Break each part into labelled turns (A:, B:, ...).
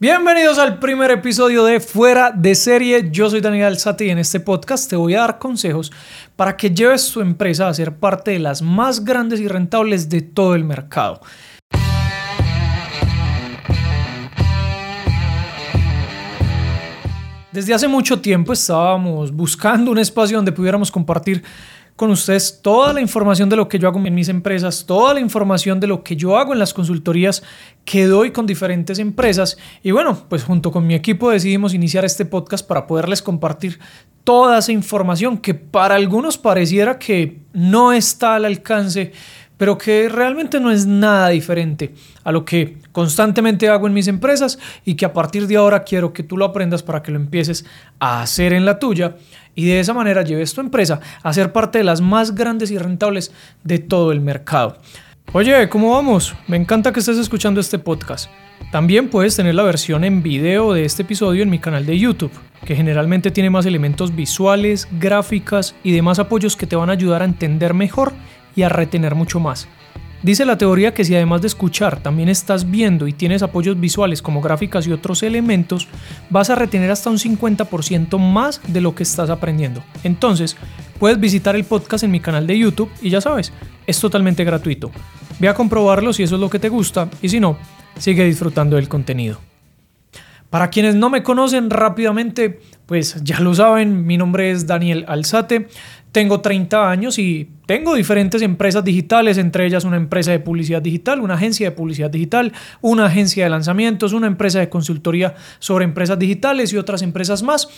A: Bienvenidos al primer episodio de Fuera de Serie. Yo soy Daniel Alzate y en este podcast te voy a dar consejos para que lleves tu empresa a ser parte de las más grandes y rentables de todo el mercado. Desde hace mucho tiempo estábamos buscando un espacio donde pudiéramos compartir con ustedes toda la información de lo que yo hago en mis empresas, toda la información de lo que yo hago en las consultorías que doy con diferentes empresas. Y bueno, pues junto con mi equipo decidimos iniciar este podcast para poderles compartir toda esa información que para algunos pareciera que no está al alcance pero que realmente no es nada diferente a lo que constantemente hago en mis empresas y que a partir de ahora quiero que tú lo aprendas para que lo empieces a hacer en la tuya y de esa manera lleves tu empresa a ser parte de las más grandes y rentables de todo el mercado. Oye, ¿cómo vamos? Me encanta que estés escuchando este podcast. También puedes tener la versión en video de este episodio en mi canal de YouTube, que generalmente tiene más elementos visuales, gráficas y demás apoyos que te van a ayudar a entender mejor y a retener mucho más. Dice la teoría que si además de escuchar también estás viendo y tienes apoyos visuales como gráficas y otros elementos, vas a retener hasta un 50% más de lo que estás aprendiendo. Entonces, puedes visitar el podcast en mi canal de YouTube y ya sabes, es totalmente gratuito. Ve a comprobarlo si eso es lo que te gusta y si no, sigue disfrutando del contenido. Para quienes no me conocen rápidamente, pues ya lo saben, mi nombre es Daniel Alzate. Tengo 30 años y tengo diferentes empresas digitales, entre ellas una empresa de publicidad digital, una agencia de publicidad digital, una agencia de lanzamientos, una empresa de consultoría sobre empresas digitales y otras empresas más.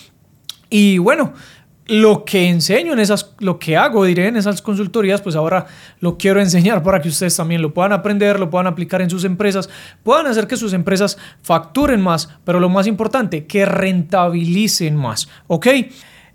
A: Y bueno, lo que enseño en esas, lo que hago, diré, en esas consultorías, pues ahora lo quiero enseñar para que ustedes también lo puedan aprender, lo puedan aplicar en sus empresas, puedan hacer que sus empresas facturen más, pero lo más importante, que rentabilicen más, ¿ok?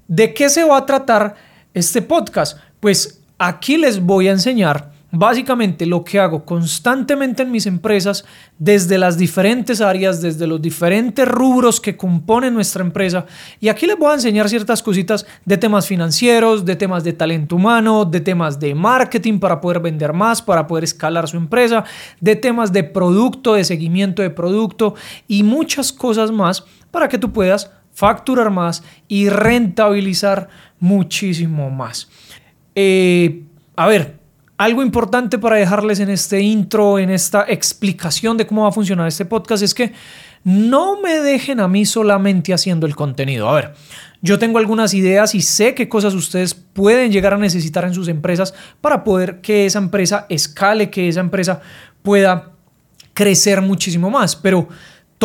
A: ¿De qué se va a tratar? Este podcast? Pues aquí les voy a enseñar básicamente lo que hago constantemente en mis empresas desde las diferentes áreas, desde los diferentes rubros que componen nuestra empresa. Y aquí les voy a enseñar ciertas cositas de temas financieros, de temas de talento humano, de temas de marketing para poder vender más, para poder escalar su empresa, de temas de producto, de seguimiento de producto y muchas cosas más para que tú puedas facturar más y rentabilizar muchísimo más. Eh, a ver, algo importante para dejarles en este intro, en esta explicación de cómo va a funcionar este podcast es que no me dejen a mí solamente haciendo el contenido. A ver, yo tengo algunas ideas y sé qué cosas ustedes pueden llegar a necesitar en sus empresas para poder que esa empresa escale, que esa empresa pueda crecer muchísimo más, pero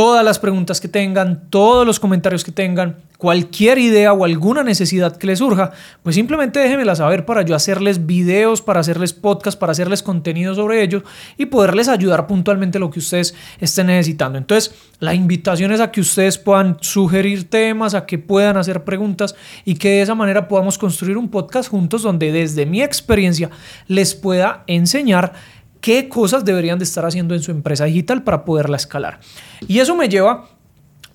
A: todas las preguntas que tengan, todos los comentarios que tengan, cualquier idea o alguna necesidad que les surja, pues simplemente déjenmela saber para yo hacerles videos, para hacerles podcast, para hacerles contenido sobre ellos y poderles ayudar puntualmente lo que ustedes estén necesitando. Entonces, la invitación es a que ustedes puedan sugerir temas, a que puedan hacer preguntas y que de esa manera podamos construir un podcast juntos donde desde mi experiencia les pueda enseñar qué cosas deberían de estar haciendo en su empresa digital para poderla escalar. Y eso me lleva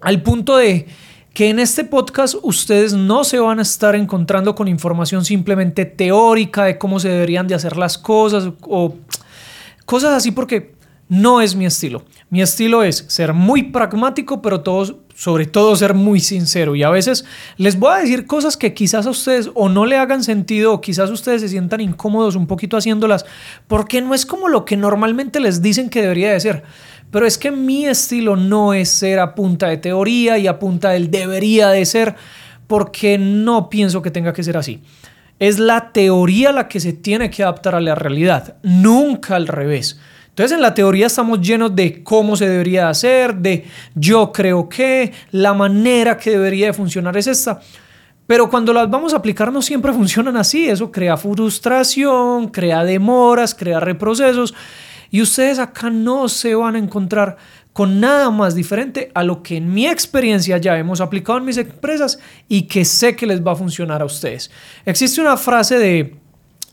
A: al punto de que en este podcast ustedes no se van a estar encontrando con información simplemente teórica de cómo se deberían de hacer las cosas o cosas así porque no es mi estilo. Mi estilo es ser muy pragmático, pero todo, sobre todo ser muy sincero. Y a veces les voy a decir cosas que quizás a ustedes o no le hagan sentido o quizás ustedes se sientan incómodos un poquito haciéndolas, porque no es como lo que normalmente les dicen que debería de ser. Pero es que mi estilo no es ser a punta de teoría y a punta del debería de ser, porque no pienso que tenga que ser así. Es la teoría la que se tiene que adaptar a la realidad, nunca al revés. Entonces en la teoría estamos llenos de cómo se debería hacer, de yo creo que, la manera que debería de funcionar es esta. Pero cuando las vamos a aplicar no siempre funcionan así. Eso crea frustración, crea demoras, crea reprocesos. Y ustedes acá no se van a encontrar con nada más diferente a lo que en mi experiencia ya hemos aplicado en mis empresas y que sé que les va a funcionar a ustedes. Existe una frase de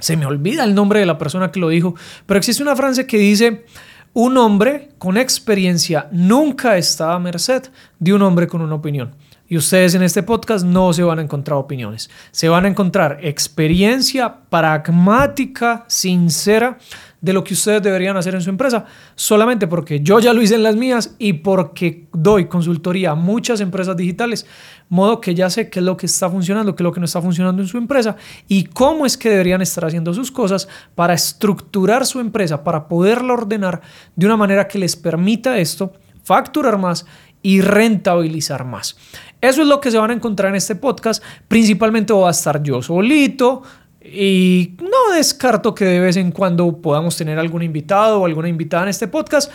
A: se me olvida el nombre de la persona que lo dijo, pero existe una frase que dice, un hombre con experiencia nunca está a merced de un hombre con una opinión. Y ustedes en este podcast no se van a encontrar opiniones, se van a encontrar experiencia pragmática, sincera, de lo que ustedes deberían hacer en su empresa, solamente porque yo ya lo hice en las mías y porque doy consultoría a muchas empresas digitales, modo que ya sé qué es lo que está funcionando, qué es lo que no está funcionando en su empresa y cómo es que deberían estar haciendo sus cosas para estructurar su empresa, para poderla ordenar de una manera que les permita esto, facturar más y rentabilizar más. Eso es lo que se van a encontrar en este podcast. Principalmente voy a estar yo solito. Y no descarto que de vez en cuando podamos tener algún invitado o alguna invitada en este podcast.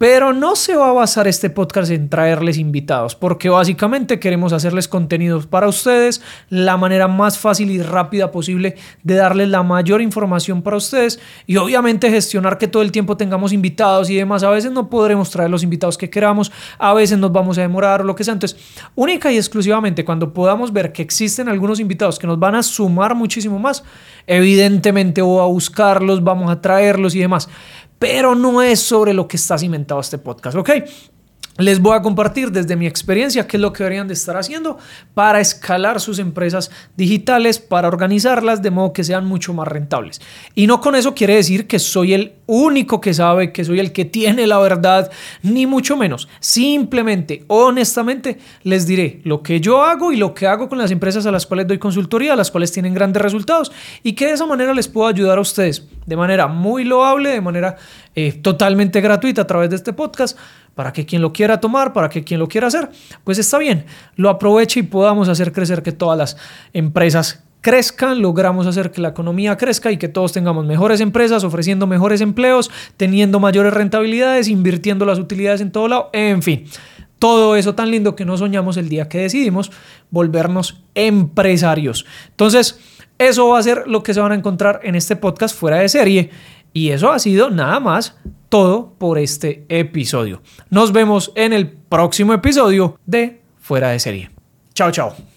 A: Pero no se va a basar este podcast en traerles invitados, porque básicamente queremos hacerles contenidos para ustedes, la manera más fácil y rápida posible de darles la mayor información para ustedes y obviamente gestionar que todo el tiempo tengamos invitados y demás. A veces no podremos traer los invitados que queramos, a veces nos vamos a demorar o lo que sea. Entonces, única y exclusivamente cuando podamos ver que existen algunos invitados que nos van a sumar muchísimo más, evidentemente voy a buscarlos, vamos a traerlos y demás pero no es sobre lo que está cimentado este podcast, ¿ok? Les voy a compartir desde mi experiencia qué es lo que deberían de estar haciendo para escalar sus empresas digitales, para organizarlas de modo que sean mucho más rentables. Y no con eso quiere decir que soy el único que sabe, que soy el que tiene la verdad, ni mucho menos. Simplemente, honestamente, les diré lo que yo hago y lo que hago con las empresas a las cuales doy consultoría, a las cuales tienen grandes resultados y que de esa manera les puedo ayudar a ustedes de manera muy loable, de manera eh, totalmente gratuita a través de este podcast, para que quien lo quiera tomar, para que quien lo quiera hacer, pues está bien, lo aproveche y podamos hacer crecer que todas las empresas crezcan, logramos hacer que la economía crezca y que todos tengamos mejores empresas, ofreciendo mejores empleos, teniendo mayores rentabilidades, invirtiendo las utilidades en todo lado, en fin. Todo eso tan lindo que no soñamos el día que decidimos volvernos empresarios. Entonces, eso va a ser lo que se van a encontrar en este podcast fuera de serie. Y eso ha sido nada más todo por este episodio. Nos vemos en el próximo episodio de Fuera de serie. Chao, chao.